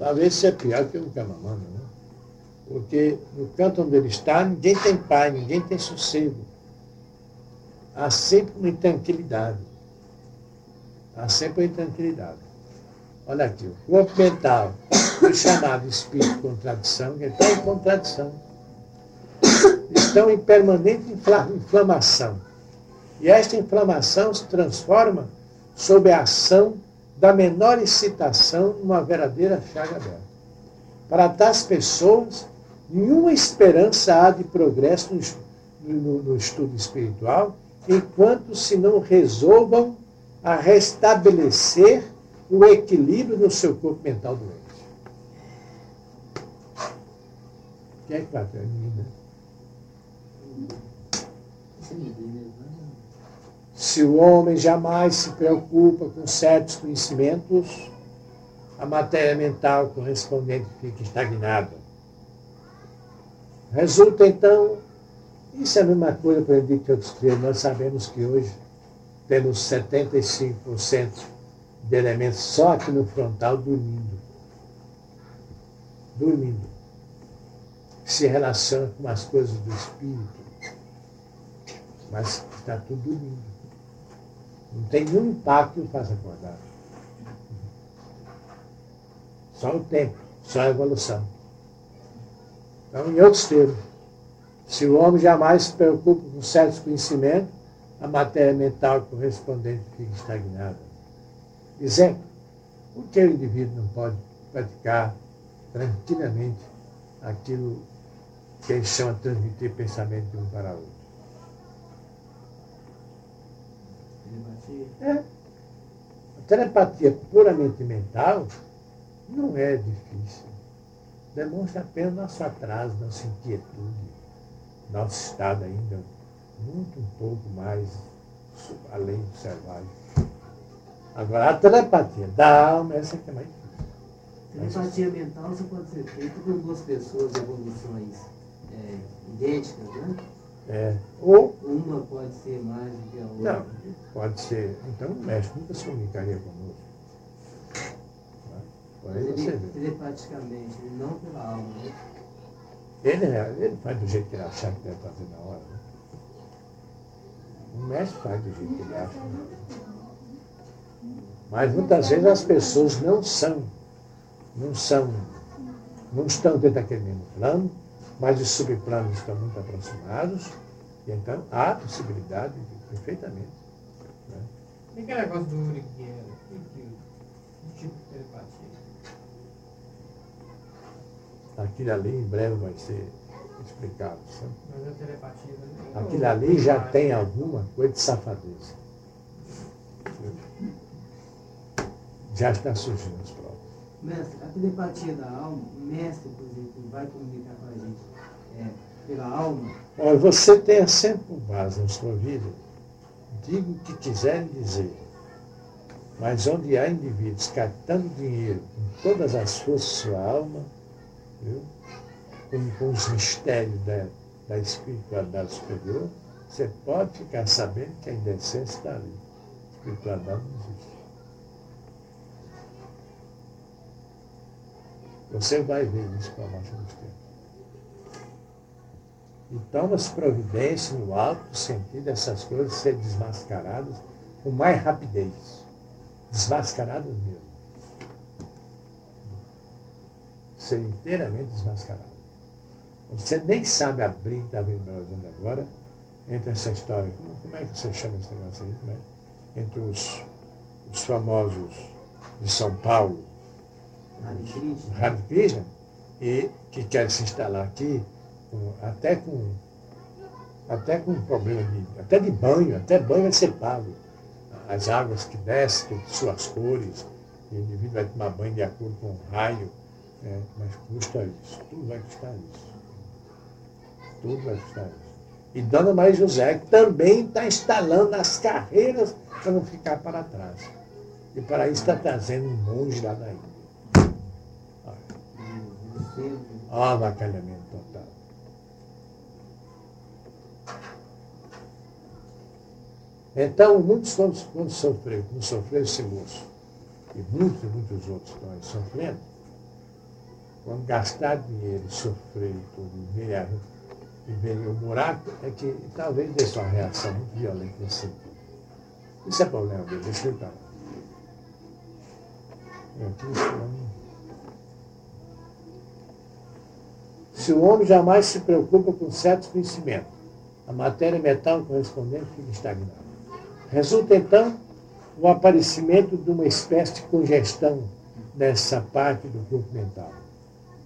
Talvez seja pior que o Camamana, né? Porque no canto onde ele está, ninguém tem pai, ninguém tem sossego. Há sempre uma intranquilidade. Há sempre uma intranquilidade. Olha aqui, o corpo mental, o chamado espírito de contradição, que está em contradição. Estão em permanente inflamação. E esta inflamação se transforma sob a ação da menor excitação numa verdadeira chaga aberta. Para tais pessoas, nenhuma esperança há de progresso no, no, no estudo espiritual enquanto se não resolvam a restabelecer o equilíbrio no seu corpo mental doente. Quem é que vai terminar? Se o homem jamais se preocupa com certos conhecimentos, a matéria mental correspondente fica estagnada. Resulta então, isso é a mesma coisa para que eu descrevo, nós sabemos que hoje temos 75% de elementos só aqui no frontal dormindo. Dormindo. Se relaciona com as coisas do espírito. Mas está tudo dormindo. Não tem nenhum impacto que o faça acordar. Só o tempo, só a evolução. Então, em outros termos, se o homem jamais se preocupa com certos conhecimentos, a matéria mental correspondente fica estagnada. Exemplo, por que o indivíduo não pode praticar tranquilamente aquilo que eles chamam de transmitir pensamento de um para outro? É. A telepatia puramente mental não é difícil. Demonstra apenas nosso atraso, nossa inquietude, nosso estado ainda muito um pouco mais além do selvagem. Agora, a telepatia da alma, essa que é mais difícil. Telepatia mental só pode ser feita com duas pessoas de evoluções é, idênticas, né? É. Ou. Uma pode ser mais do que a outra. Não, pode ser. Então o mestre nunca se comunicaria conosco. Por aí você vê. Telepaticamente, não pela alma, né? Ele, é, ele faz do jeito que ele achar que deve fazer na hora. Né? O mestre faz do jeito que ele acha. Né? Mas muitas vezes as pessoas não são, não são, não estão dentro daquele mesmo plano, mas os subplanos estão muito aproximados, e então há possibilidade de, perfeitamente. Né? E que negócio do Uri que era? Que tipo de telepatia? Aquilo ali em breve vai ser explicado. Sabe? Mas a telepatia né? Aquilo ali já tem alguma coisa de safadeza. Já está surgindo as provas. Mestre, a telepatia da alma, o mestre, por exemplo, vai comunicar com a gente é, pela alma? Olha, você tenha sempre um base na sua vida. Diga o que quiserem dizer. Mas onde há indivíduos captando dinheiro com todas as forças de sua alma, viu? Com, com os mistérios da, da espiritualidade superior, você pode ficar sabendo que a indecência está ali. A espiritualidade não existe. Você vai ver isso com a marcha dos tempos. E toma-se providência no alto sentido dessas coisas serem desmascaradas com mais rapidez. Desmascaradas mesmo. Ser inteiramente desmascaradas. Você nem sabe abrir, está vendo agora, entre essa história, como, é que você chama esse negócio aí? É? Entre os, os famosos de São Paulo, Hare Krishna, e que quer se instalar aqui, com, até com até com problema de, até de banho, até banho vai ser pago. As águas que descem, tem suas cores, o indivíduo vai tomar banho de acordo com o raio, é, mas custa isso, tudo vai custar isso. Tudo vai custar isso. E Dona Maria José também está instalando as carreiras para não ficar para trás. E para isso está trazendo um monge lá da Índia. Avacalhamento total. Então, muitos quando, quando sofreram, como sofreu esse moço, e muitos, muitos outros estão aí sofrendo, quando gastar dinheiro, sofrer e tudo, e ver o buraco, é que talvez dê uma reação muito violenta nesse sentido. Isso é problema dele, deixa ele para. Se o homem jamais se preocupa com certos conhecimentos, a matéria metal correspondente fica estagnada. Resulta então o aparecimento de uma espécie de congestão nessa parte do corpo mental.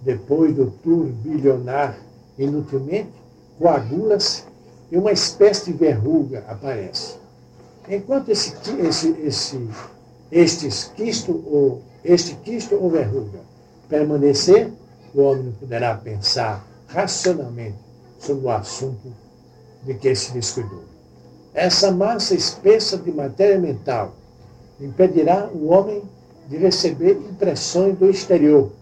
Depois do turbilhonar inutilmente, coagula-se e uma espécie de verruga aparece. Enquanto esse, esse, esse, este quisto ou, este quisto ou verruga permanecer, o homem poderá pensar racionalmente sobre o assunto de que se descuidou. Essa massa espessa de matéria mental impedirá o homem de receber impressões do exterior,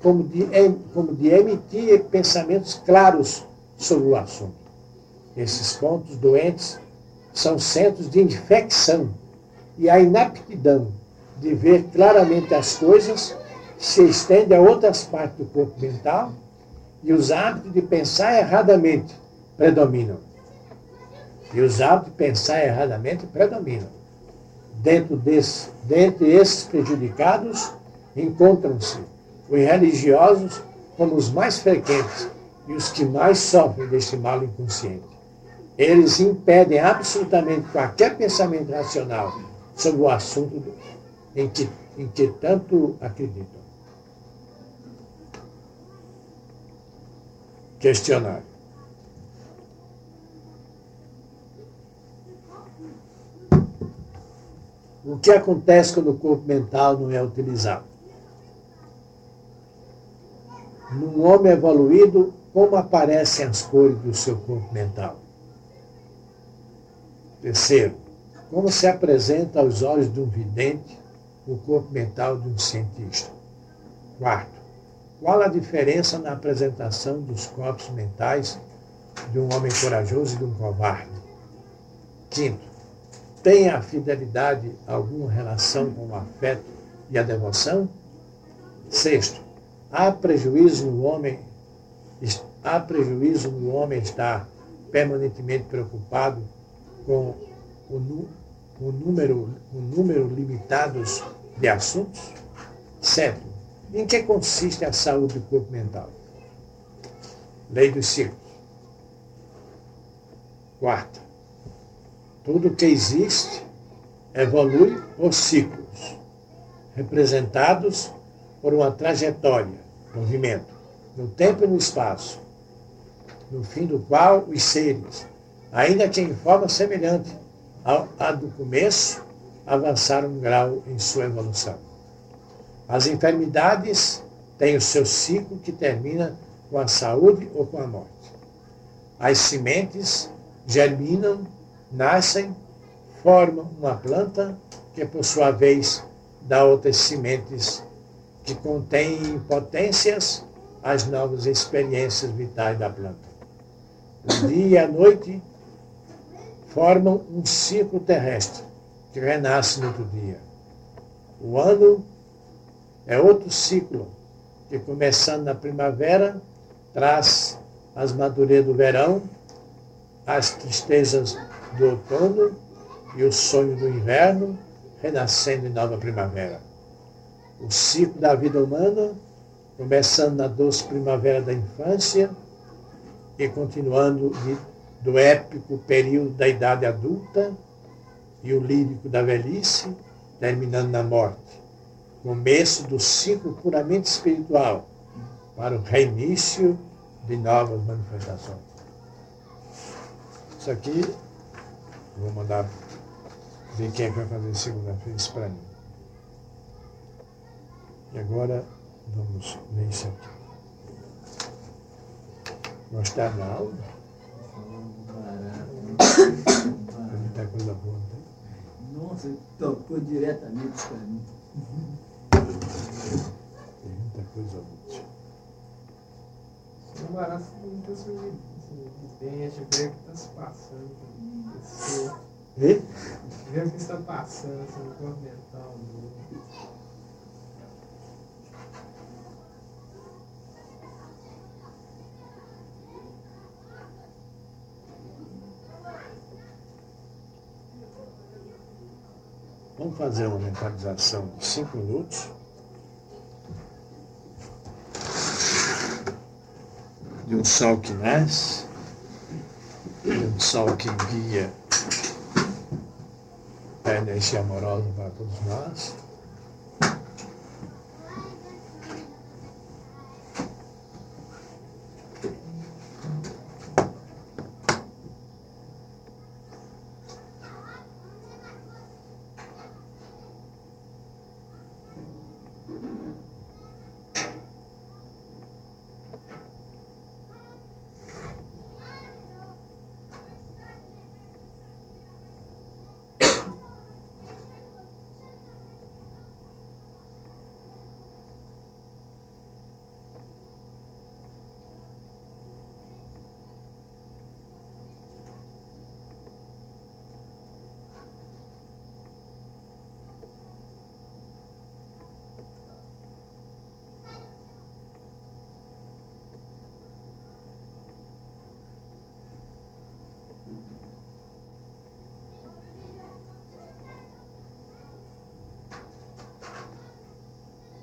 como de, como de emitir pensamentos claros sobre o assunto. Esses pontos doentes são centros de infecção e a inaptidão de ver claramente as coisas se estende a outras partes do corpo mental e os hábitos de pensar erradamente predominam. E os hábitos de pensar erradamente predominam. Dentro desse, dentre esses prejudicados, encontram-se os religiosos como os mais frequentes e os que mais sofrem deste mal inconsciente. Eles impedem absolutamente qualquer pensamento racional sobre o assunto em que, em que tanto acreditam. Questionário. O que acontece quando o corpo mental não é utilizado? Num homem evoluído, como aparecem as cores do seu corpo mental? Terceiro, como se apresenta aos olhos de um vidente o corpo mental de um cientista? Quarto, qual a diferença na apresentação dos corpos mentais de um homem corajoso e de um covarde? Quinto, tem a fidelidade alguma relação com o afeto e a devoção? Sexto, há prejuízo no homem, há prejuízo no homem estar permanentemente preocupado com o, o número, o número limitado de assuntos? Sétimo, em que consiste a saúde do corpo mental? Lei dos ciclos. Quarta, tudo que existe evolui por ciclos, representados por uma trajetória, movimento, no tempo e no espaço, no fim do qual os seres, ainda que em forma semelhante à do começo, avançaram um grau em sua evolução. As enfermidades têm o seu ciclo que termina com a saúde ou com a morte. As sementes germinam nascem, formam uma planta que, por sua vez, dá outras sementes que contêm potências às novas experiências vitais da planta. O dia e a noite formam um ciclo terrestre que renasce no outro dia. O ano é outro ciclo que, começando na primavera, traz as madurezas do verão, as tristezas do outono e o sonho do inverno, renascendo em nova primavera. O ciclo da vida humana, começando na doce primavera da infância e continuando de, do épico período da idade adulta e o lírico da velhice, terminando na morte. Começo do ciclo puramente espiritual para o reinício de novas manifestações. Isso aqui Vou mandar ver quem é que vai fazer segunda-feira isso para mim. E agora vamos ler isso aqui. Gostaram da aula? Tem muita coisa boa, não tem? Nossa, tocou diretamente para mim. Tem muita coisa útil. Não barato muitas coisas que tem, a gente vê o que está se passando com a Vê o que está passando, sobre o corpo mental. Vamos fazer uma mentalização de cinco minutos. De um sol que nasce sol que guia a energia amorosa para todos nós.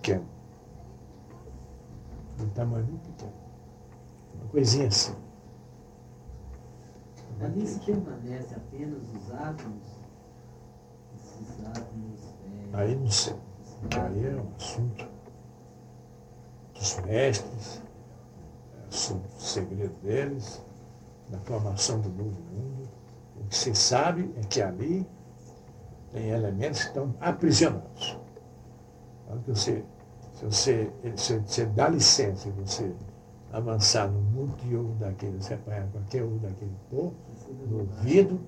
pequeno. Um tamanho muito pequeno. Uma coisinha assim. Ali se permanece apenas os átomos, esses átomos. É, Aí não sei. Aí é um assunto dos mestres, é assunto do segredo deles, da formação do novo mundo. O que se sabe é que ali tem elementos que estão aprisionados. Quando você, se você, se você dá licença e você avançar no mundo de ouro daquele, você apanhar qualquer ouro daquele povo, no ouvido,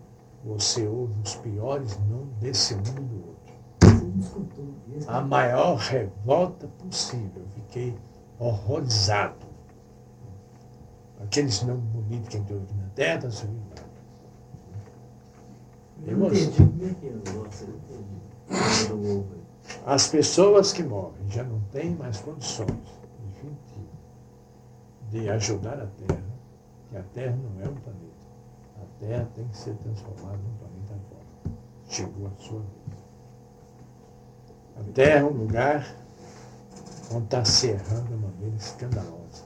você ouve os piores nomes desse mundo do outro. Não A maior revolta possível. Eu fiquei horrorizado. Aqueles nomes bonitos que entrou aqui na terra. Eu não entendi como é que é o negócio, eu não entendi. As pessoas que morrem já não têm mais condições, definitivo, de ajudar a Terra, que a Terra não é um planeta. A Terra tem que ser transformada num planeta fora. Chegou a sua vez. A Terra é um lugar onde está se errando de uma maneira escandalosa,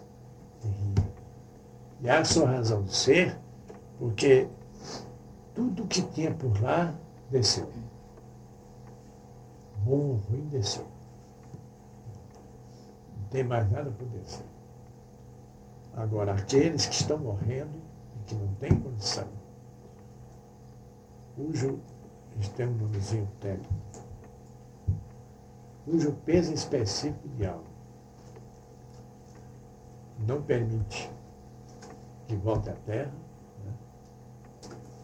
terrível. E há sua razão de ser, porque tudo que tinha por lá desceu bom, ruim, desceu. Não tem mais nada por descer. Agora, aqueles que estão morrendo e que não têm condição, cujo, eles têm um nomezinho técnico, cujo peso específico de alma não permite que volte à Terra, né?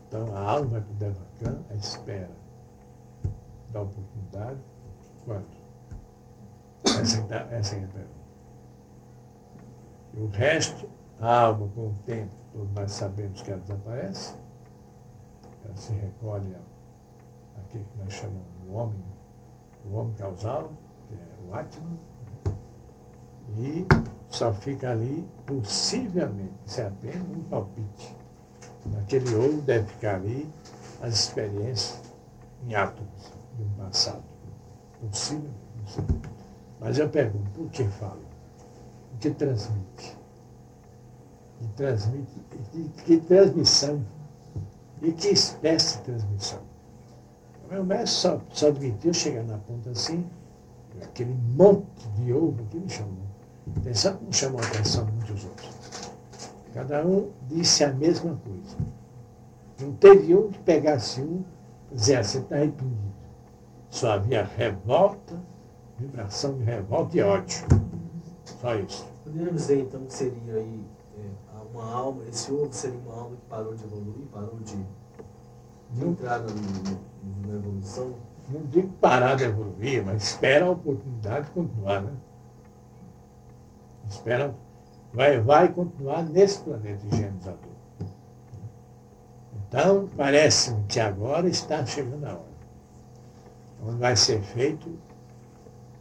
então a alma para o Devacan, à espera da oportunidade, quanto? Essa, essa é a pergunta. E o resto, a alma, com o tempo, todos nós sabemos que ela desaparece, ela se recolhe aquilo que nós chamamos do homem, o homem causal, que é o Atman, e só fica ali, possivelmente, isso é apenas um palpite. Naquele ouro deve ficar ali as experiências em átomos de um passado. Não. Mas eu pergunto, por que fala? O que transmite? Que transmite, que, que transmissão? E que espécie de transmissão? O meu mestre só, só admitiu chegar na ponta assim, aquele monte de ovo que me chamou. Atenção como chamou a atenção muitos outros. Cada um disse a mesma coisa. Não teve um que pegasse um e dizia, "Ah, está arrependido. Só havia revolta, vibração de revolta e ódio. Só isso. Podemos dizer então que seria aí é, uma alma, esse ovo seria uma alma que parou de evoluir, parou de, de entrar na, na- na evolução? não digo parar de evoluir, mas espera a oportunidade de continuar, né? Espera, vai, vai continuar nesse planeta higienizador. Então, parece-me que agora está chegando a hora. Vai ser feito,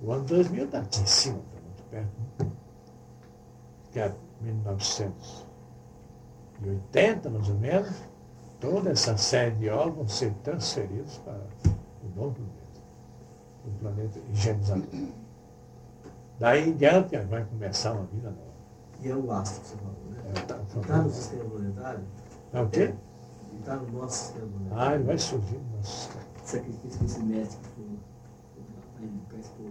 o ano 2000 está aqui em cima, está muito perto. Né? Que é 1980, mais ou menos, toda essa série de órgãos vão ser transferidos para o novo planeta. o planeta higienizador. Daí em diante vai começar uma vida nova. E é o astro que você falou, né? É, tá, Está no sistema planetário? É o quê? Está no nosso sistema Ah, planetário? ele vai surgir no nosso sistema. Sacrifício que esse mestre expor.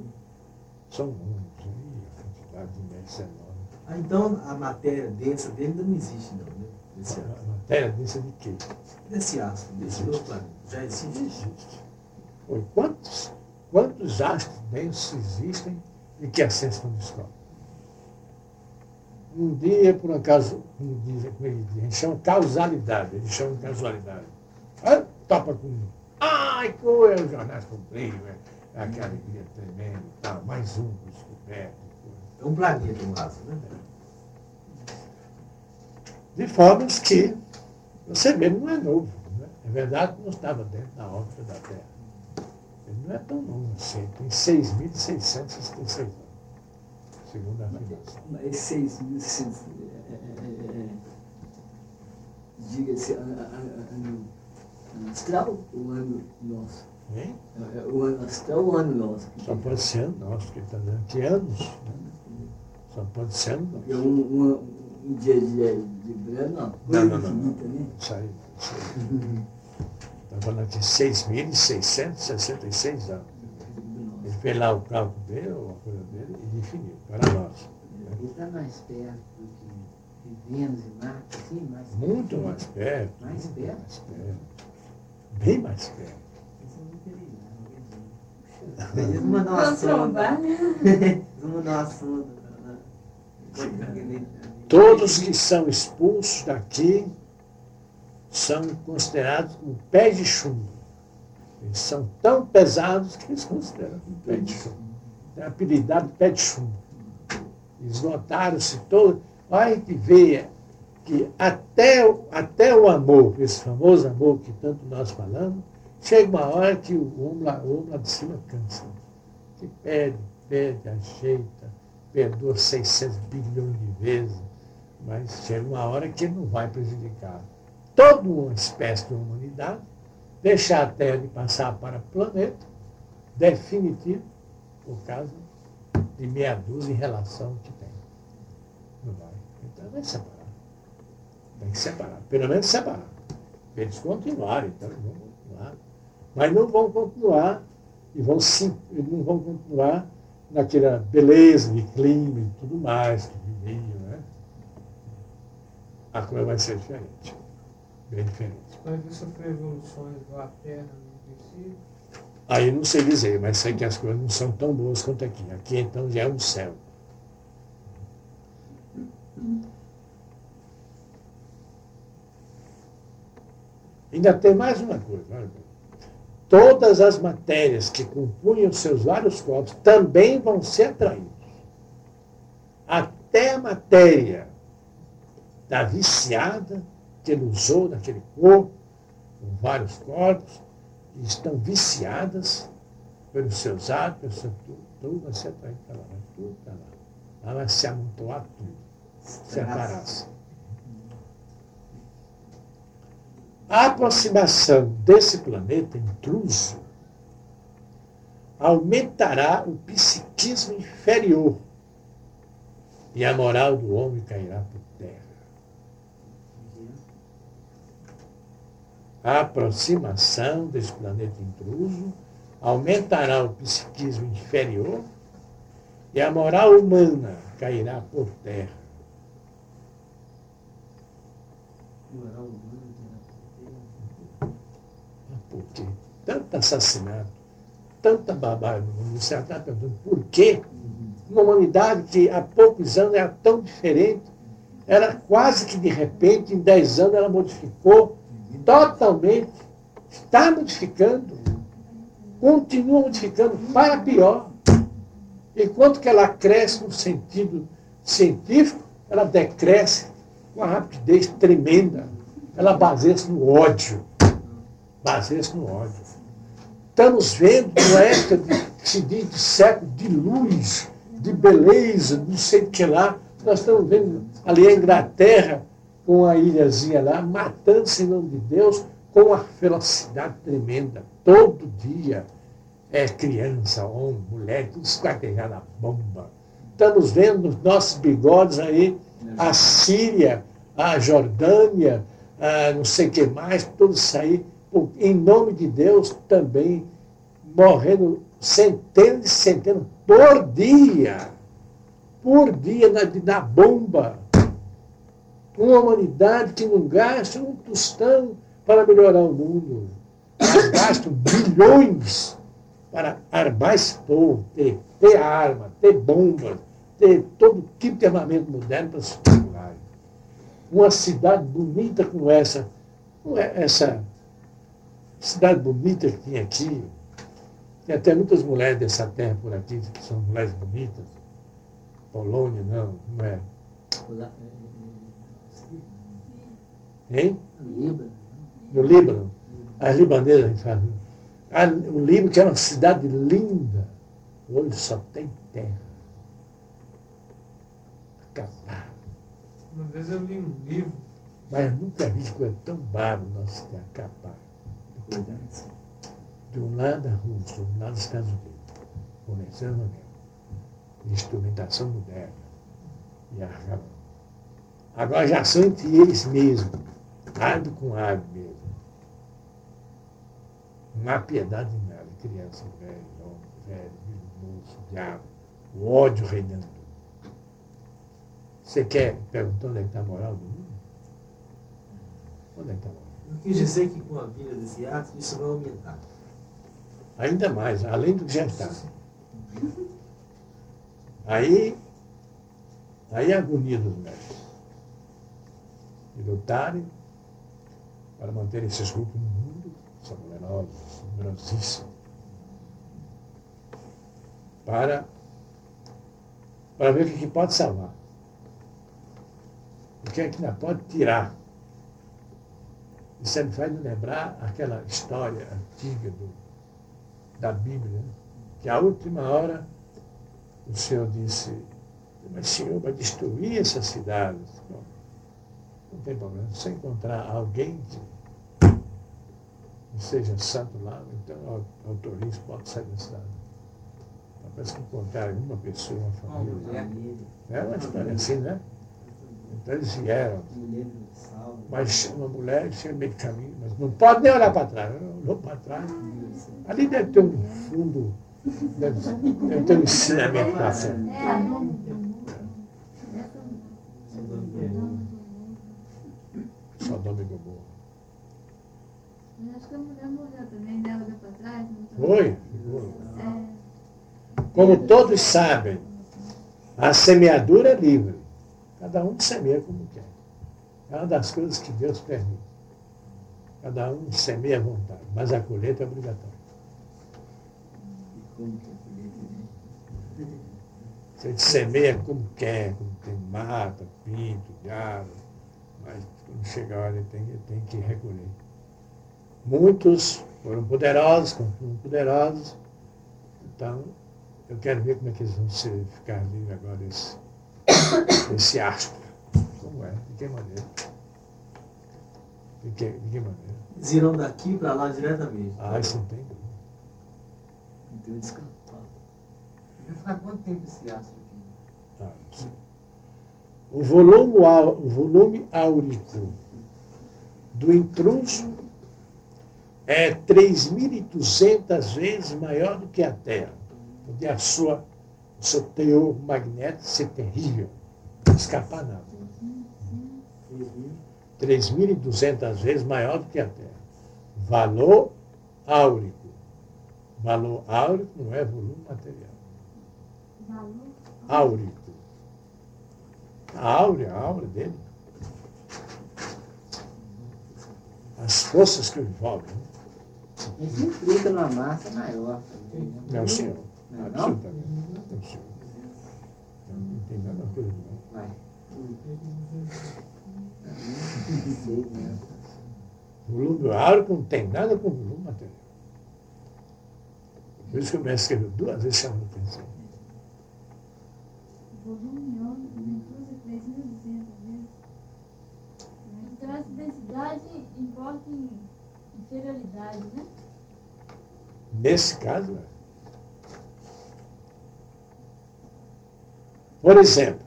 São muitos, a quantidade de médicos é enorme. Ah, então a matéria densa dele ainda não existe, não, né? Desse, A matéria disso é de quê? desse astro, desse outro planeta. Já existe? Existe. Oi, quantos, quantos astros densos existem e que a ciência não descobre? Um dia, por acaso, como dizem, como ele diz, a gente chama causalidade, eles chamam de casualidade. Aí topa com. Ai, os jornais cumpriram, é aquela alegria tremenda e tal, mais um descoberto. É um planeta, um astro, né? De formas que você mesmo não é novo. Né? É verdade que não estava dentro da órbita da Terra. Ele não é tão novo assim, tem 6.666 anos, segundo a afirmação. Mas 6 mil, seiscentos, é, é, é, é, diga-se, astral ou ano nosso? Hein? É, O ano astral o ano nosso? Só pode ser ano nosso, ele está dizendo que anos. Né? Só pode ser ano nosso. um, um, um dia de, de verão, não, Não, não, não. né? Isso aí. Isso aí. Está falando aqui 6.666 anos. Ele fez lá o cálculo dele, ou a coisa dele, e definiu para nós. Ele está mais perto do que de Vênus e Marte, assim, mais Muito mais perto. Mais perto? mais perto. Bem mais perto. É Vamos né? Todos que são expulsos daqui são considerados como pé de chumbo. Eles são tão pesados que eles consideram como pé de chumbo. Tem apelidado de pé de chumbo. Esgotaram-se todos. Olha, a gente vê que até, até o amor, esse famoso amor que tanto nós falamos, chega uma hora que o homem lá, o homem lá de cima cansa. Que pede, pede, ajeita, perdoa 600 bilhões de vezes, mas chega uma hora que não vai prejudicar toda uma espécie de humanidade, deixar a Terra de passar para o planeta, definitivo, por causa de meia dúzia em relação que tem. Não vai. Então vai separar. Tem que separar. Pelo menos separar. Eles continuarem, então eles vão continuar. Mas não vão continuar e vão sim, não vão continuar naquela beleza de clima e tudo mais que viviam, né? A coisa vai ser diferente. Bem diferente. Vai ver sofrer evoluções igual a Terra no princípio. Aí não sei dizer, mas sei que as coisas não são tão boas quanto aqui. Aqui então já é um céu. Ainda tem mais uma coisa. Todas as matérias que compunham seus vários corpos também vão ser atraídos. Até a matéria da viciada que ele usou naquele corpo, com vários corpos, que estão viciadas pelos seus atos, pelo seu tudo, tudo vai ser atraído para lá, vai tudo para lá. Lá vai se amontoar tudo, separar-se. A aproximação desse planeta intruso aumentará o psiquismo inferior e a moral do homem cairá por terra. A aproximação desse planeta intruso aumentará o psiquismo inferior e a moral humana cairá por terra. Moral humana, Porque tanto assassinato, tanta barbárie no mundo, está perguntando por quê? Uma humanidade que há poucos anos era tão diferente, era quase que de repente, em 10 anos, ela modificou totalmente, está modificando, continua modificando para pior. Enquanto que ela cresce no sentido científico, ela decresce com uma rapidez tremenda. Ela baseia-se no ódio. Baseia-se no ódio. Estamos vendo uma época de, se de século de luz, de beleza, não sei o que lá. Nós estamos vendo ali a Inglaterra, com a ilhazinha lá, matando-se em nome de Deus, com uma velocidade tremenda, todo dia. é criança, homem, mulher, tudo esquartejado a bomba. Estamos vendo nos nossos bigodes aí a Síria, a Jordânia, a não sei o que mais, tudo isso aí, em nome de Deus, também morrendo centenas e centenas por dia. Por dia na, na bomba. Uma humanidade que não gasta um tostão para melhorar o mundo. Mas gastam bilhões para armar esse povo, ter, ter arma, ter bombas, ter todo tipo de armamento moderno para se. Uma cidade bonita como essa, é essa cidade bonita que tinha aqui, tem até muitas mulheres dessa terra por aqui, que são mulheres bonitas. Polônia, não, não é. É, Hein? é. No Líbano. As libanesas, a. Ah, O Líbano, que é uma cidade linda, hoje só tem terra. Acabar. Uma vez eu li um livro, Mas eu nunca vi coisa tão bárbara nossa terra De um lado a Rússia, de um lado os Estados Unidos, começando guerra. Instrumentação moderna. E acabou. Agora já são entre eles mesmos, árvore com árvore mesmo. Não há piedade em nada, criança, velho, homem, velho, moço, diabo, o ódio reinando. Você quer perguntar onde é que está a moral do mundo? Onde é que está a moral? Eu quis dizer que com a vinda desse ato, isso vai aumentar. Ainda mais, além do que já está. Aí, aí a agonia dos médicos. De lutarem para manter esses grupos no mundo, são numerosos, numerosíssimos, para, para ver o que que pode salvar. O que é que ainda pode tirar. Isso me faz me lembrar aquela história antiga do, da Bíblia, né? que a última hora o Senhor disse, mas Senhor vai destruir essas cidades. Não, não tem problema. Se encontrar alguém que não seja santo lá, então au- autorize, pode sair da cidade. Parece que encontraram uma pessoa, uma família. É uma história assim, né? Então eles vieram, mas uma mulher chega no meio do caminho, mas não pode nem olhar para trás. Olhou para trás. Ali deve ter um fundo, deve, deve ter um ensinamento para frente. É. Sodoma e Gomorra. Mas acho que a mulher morreu também, né? Olhou pra trás. Foi? Como todos sabem, a semeadura é livre. Cada um semeia como quer. É uma das coisas que Deus permite. Cada um semeia à vontade, mas a colheita é obrigatória. E como que é política, né? Você semeia como quer, como tem mata, pinto, diabo, mas quando chega a hora ele tem, ele tem que recolher. Muitos foram poderosos, continuam poderosos, então eu quero ver como é que eles vão ser, ficar livres agora desse, desse astro. Como é? De que maneira? De que, de que maneira? Eles irão daqui para lá diretamente. Ah, isso não tem dúvida. Então desculpa. Vai ficar quanto tempo esse astro aqui? Ah, sim. O volume, o volume áurico do intruso é 3.200 vezes maior do que a Terra. Onde a sua, seu teor magnético ser terrível. Escapar nada. 3.200 vezes maior do que a Terra. Valor áurico. Valor áurico não é volume material. valor. Áurico. A áurea, a áurea dele. As forças que o envolvem. né? Isso implica numa massa maior também. né? Não, senhor. Não, não? Absolutamente. Não, senhor. Não, não tem nada a ver não. Vai. Né? Volume áurico não tem nada com volume material. Por isso que o mestre escreveu duas vezes a atenção. Volume ônico, intruso 3.200 vezes. Então essa densidade importa em inferioridade, né? Nesse caso, é. Por exemplo,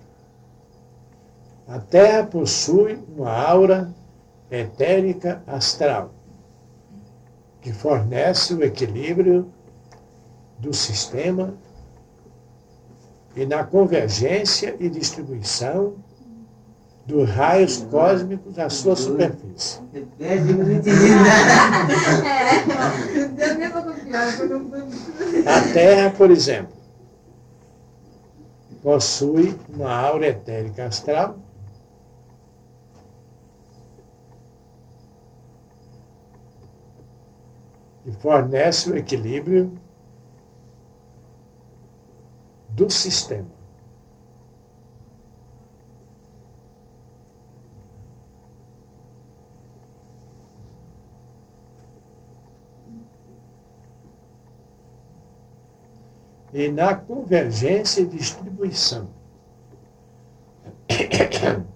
a Terra possui uma aura etérica astral, que fornece o equilíbrio do sistema e na convergência e distribuição dos raios cósmicos à sua superfície. É, um A Terra, por exemplo, possui uma aura etérica astral que fornece o equilíbrio do sistema. E na convergência e distribuição.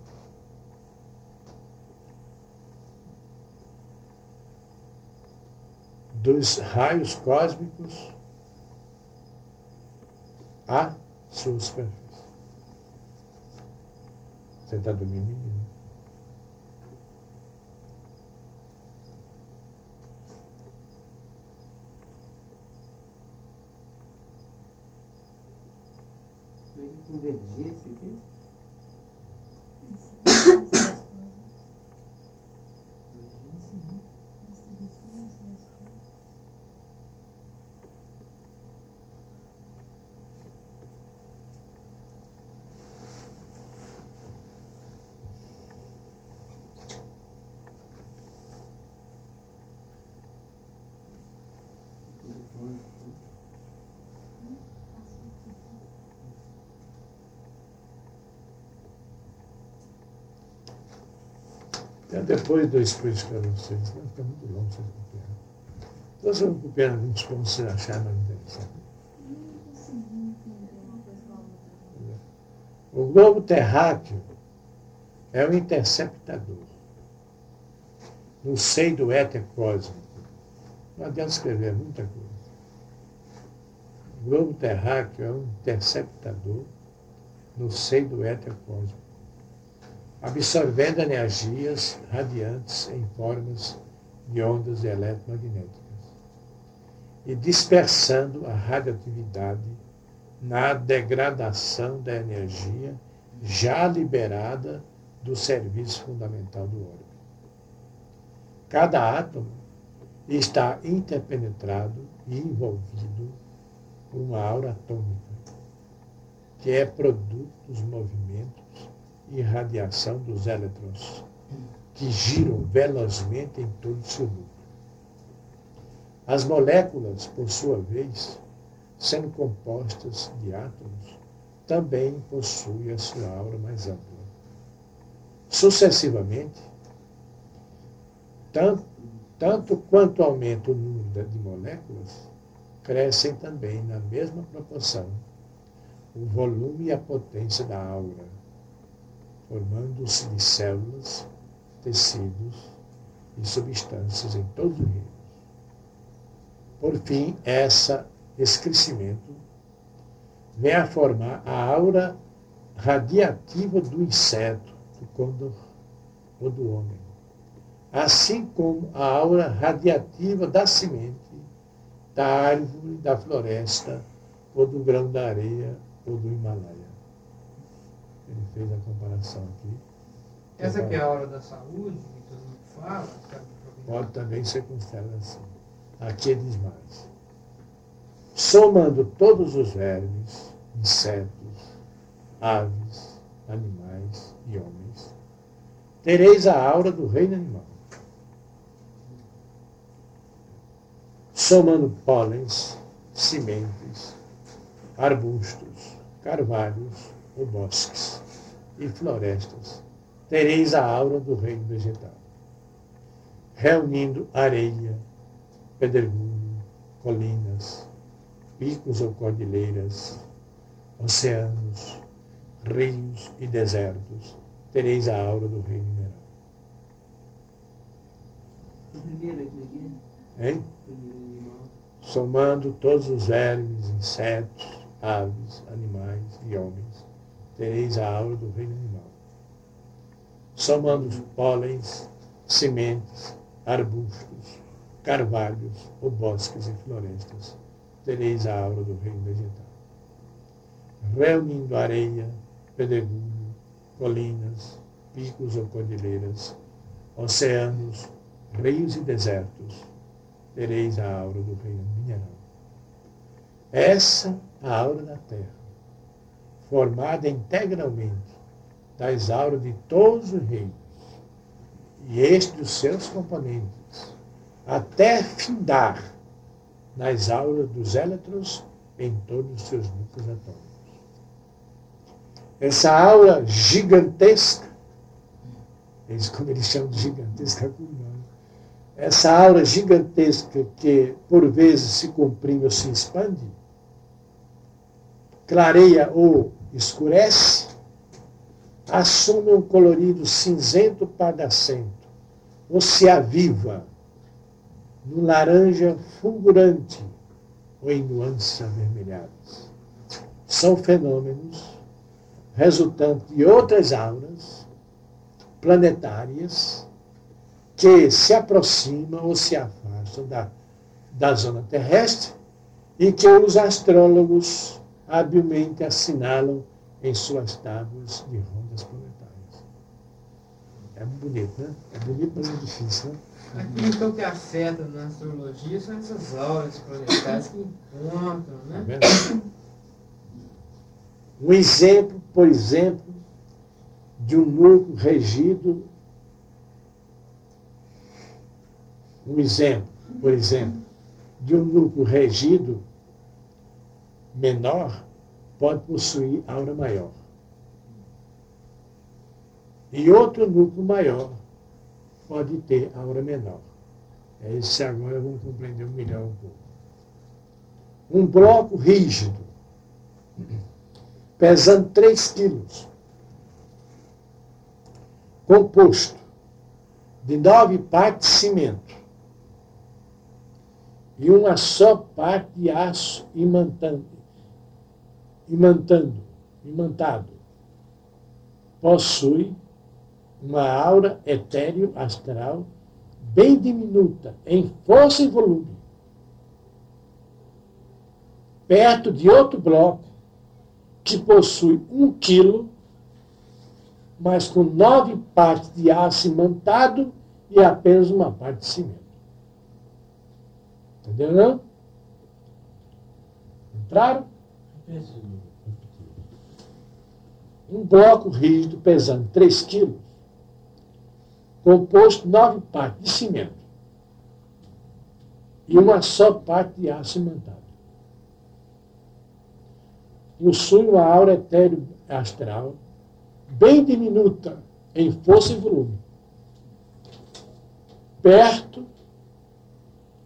dos raios cósmicos à sua superfície. Você está dormindo, Convergência aqui? Então, depois do expresso para vocês, vai ficar muito longo vocês copiarem. Então, vocês vão copiar alguns pontos que vocês acharem mais interessantes. Não consegui entender uma coisa com a outra. O globo terráqueo é o interceptador no seio do éter cósmico. Não adianta escrever muita coisa. O globo terráqueo é um interceptador no seio do éter cósmico, absorvendo energias radiantes em formas de ondas eletromagnéticas e dispersando a radioatividade na degradação da energia já liberada do serviço fundamental do órgão. Cada átomo está interpenetrado e envolvido por uma aura atômica, que é produto dos movimentos e radiação dos elétrons, que giram velozmente em todo o seu núcleo. As moléculas, por sua vez, sendo compostas de átomos, também possuem a sua aura mais ampla. Sucessivamente, tanto, tanto quanto aumenta o número de moléculas, crescem também na mesma proporção o volume e a potência da aura, formando-se de células, tecidos e substâncias em todos os reinos. Por fim, essa, esse crescimento vem a formar a aura radiativa do inseto, do côndor ou do homem, assim como a aura radiativa da semente, da árvore, da floresta, ou do grão da areia, ou do Himalaia. Ele fez a comparação aqui. Essa que é a hora da saúde, que todo mundo fala. sabe? Pode também ser considerado assim. Aqui diz mais. Somando todos os vermes, insetos, aves, animais e homens, tereis a aura do reino animal. Somando pólens, sementes, arbustos, carvalhos ou bosques e florestas, tereis a aura do reino vegetal. Reunindo areia, pedregulho, colinas, picos ou cordilheiras, oceanos, rios e desertos, tereis a aura do reino mineral. Aqui, Hein? Somando todos os vermes, insetos, aves, animais e homens, tereis a aura do reino animal. Somando pólens, sementes, arbustos, carvalhos ou bosques e florestas, tereis a aura do reino vegetal. Reunindo areia, pedregulho, colinas, picos ou cordilheiras, oceanos, rios e desertos, tereis a aura do reino mineral. Essa a aura da Terra, formada integralmente das auras de todos os reinos, e este os seus componentes, até findar nas auras dos elétrons em todos os seus núcleos atômicos. Essa aura gigantesca, como eles chamam de gigantesca, essa aura gigantesca que por vezes se comprime ou se expande, clareia ou escurece, assume um colorido cinzento padacento, ou se aviva no laranja fulgurante ou em nuances avermelhadas. São fenômenos resultantes de outras auras planetárias que se aproximam ou se afastam da, da zona terrestre e que os astrólogos habilmente assinalam em suas tábuas de rondas planetárias. É bonito, né? É bonito, mas é difícil, né? Aquilo então que afeta na astrologia são essas auras planetárias que encontram, né? Tá um exemplo, por exemplo, de um núcleo regido. Um exemplo, por exemplo, de um núcleo regido menor pode possuir aura maior. E outro núcleo maior pode ter aura menor. É isso agora vamos compreender melhor um pouco. Um bloco rígido, pesando 3 quilos, composto de nove partes de cimento e uma só parte de aço imantando, imantando, imantado, possui uma aura etéreo astral bem diminuta em força e volume, perto de outro bloco que possui um quilo, mas com nove partes de aço imantado e apenas uma parte de cimento. Entendeu não? Entraram? Um bloco rígido pesando 3 quilos, composto de nove partes de cimento e uma só parte de aço imantado. Possui uma aura etéreo astral bem diminuta em força e volume, perto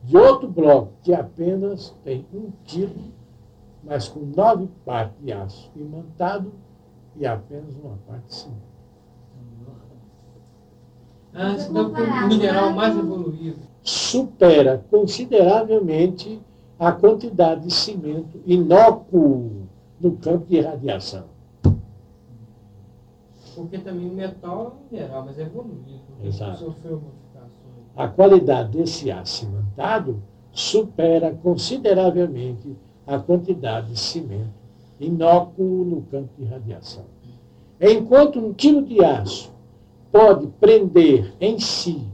de outro bloco que apenas tem um quilo, mas com nove partes de aço imantado e apenas uma parte de cimento. Ah, então o mineral mais evoluído. Supera consideravelmente a quantidade de cimento inócuo no campo de radiação. Porque também o metal é mineral, mas é evoluído. Porque Exato. sofreu modificações. A qualidade desse aço imantado supera consideravelmente a quantidade de cimento inócuo no campo de radiação. Enquanto um quilo de aço pode prender em si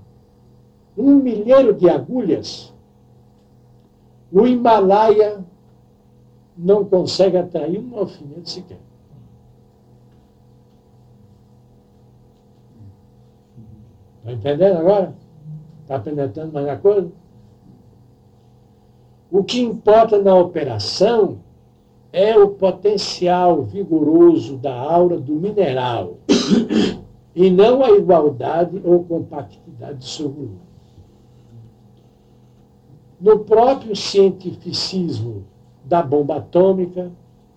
um milheiro de agulhas, o Himalaia não consegue atrair um alfinete sequer. Está entendendo agora? Está penetrando mais na coisa? O que importa na operação é o potencial vigoroso da aura do mineral e não a igualdade ou compactidade de seu volume. No próprio cientificismo da bomba atômica,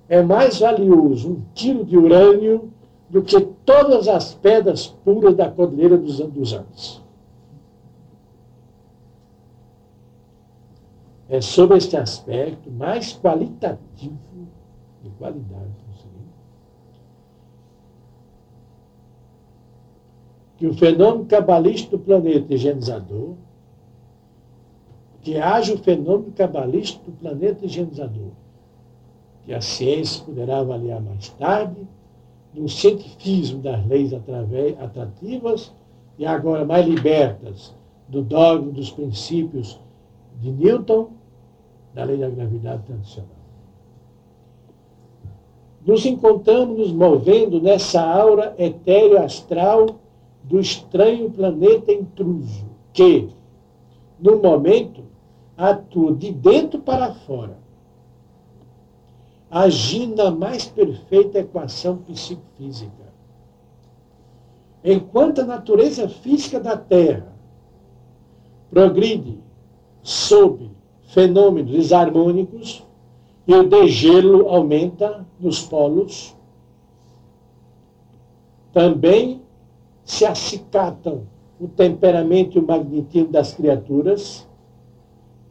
é mais valioso um quilo de urânio do que todas as pedras puras da Cordilheira dos Andes. é, sobre este aspecto mais qualitativo de qualidade que o fenômeno cabalístico do planeta higienizador, que haja o fenômeno cabalístico do planeta higienizador, que a ciência poderá avaliar mais tarde, no cientifismo das leis atrativas e agora mais libertas do dogma dos princípios de Newton, da lei da gravidade tradicional. Nos encontramos nos movendo nessa aura etéreo astral do estranho planeta intruso, que, no momento, atua de dentro para fora, agindo na mais perfeita equação psicofísica. Enquanto a natureza física da Terra progride sob fenômenos desarmônicos e o degelo aumenta nos polos, também se acicatam o temperamento e o magnetismo das criaturas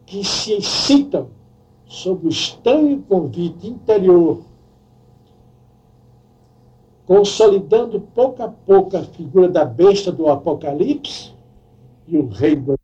que se excitam sob o estranho convite interior, consolidando pouco a pouco a figura da besta do Apocalipse e o rei do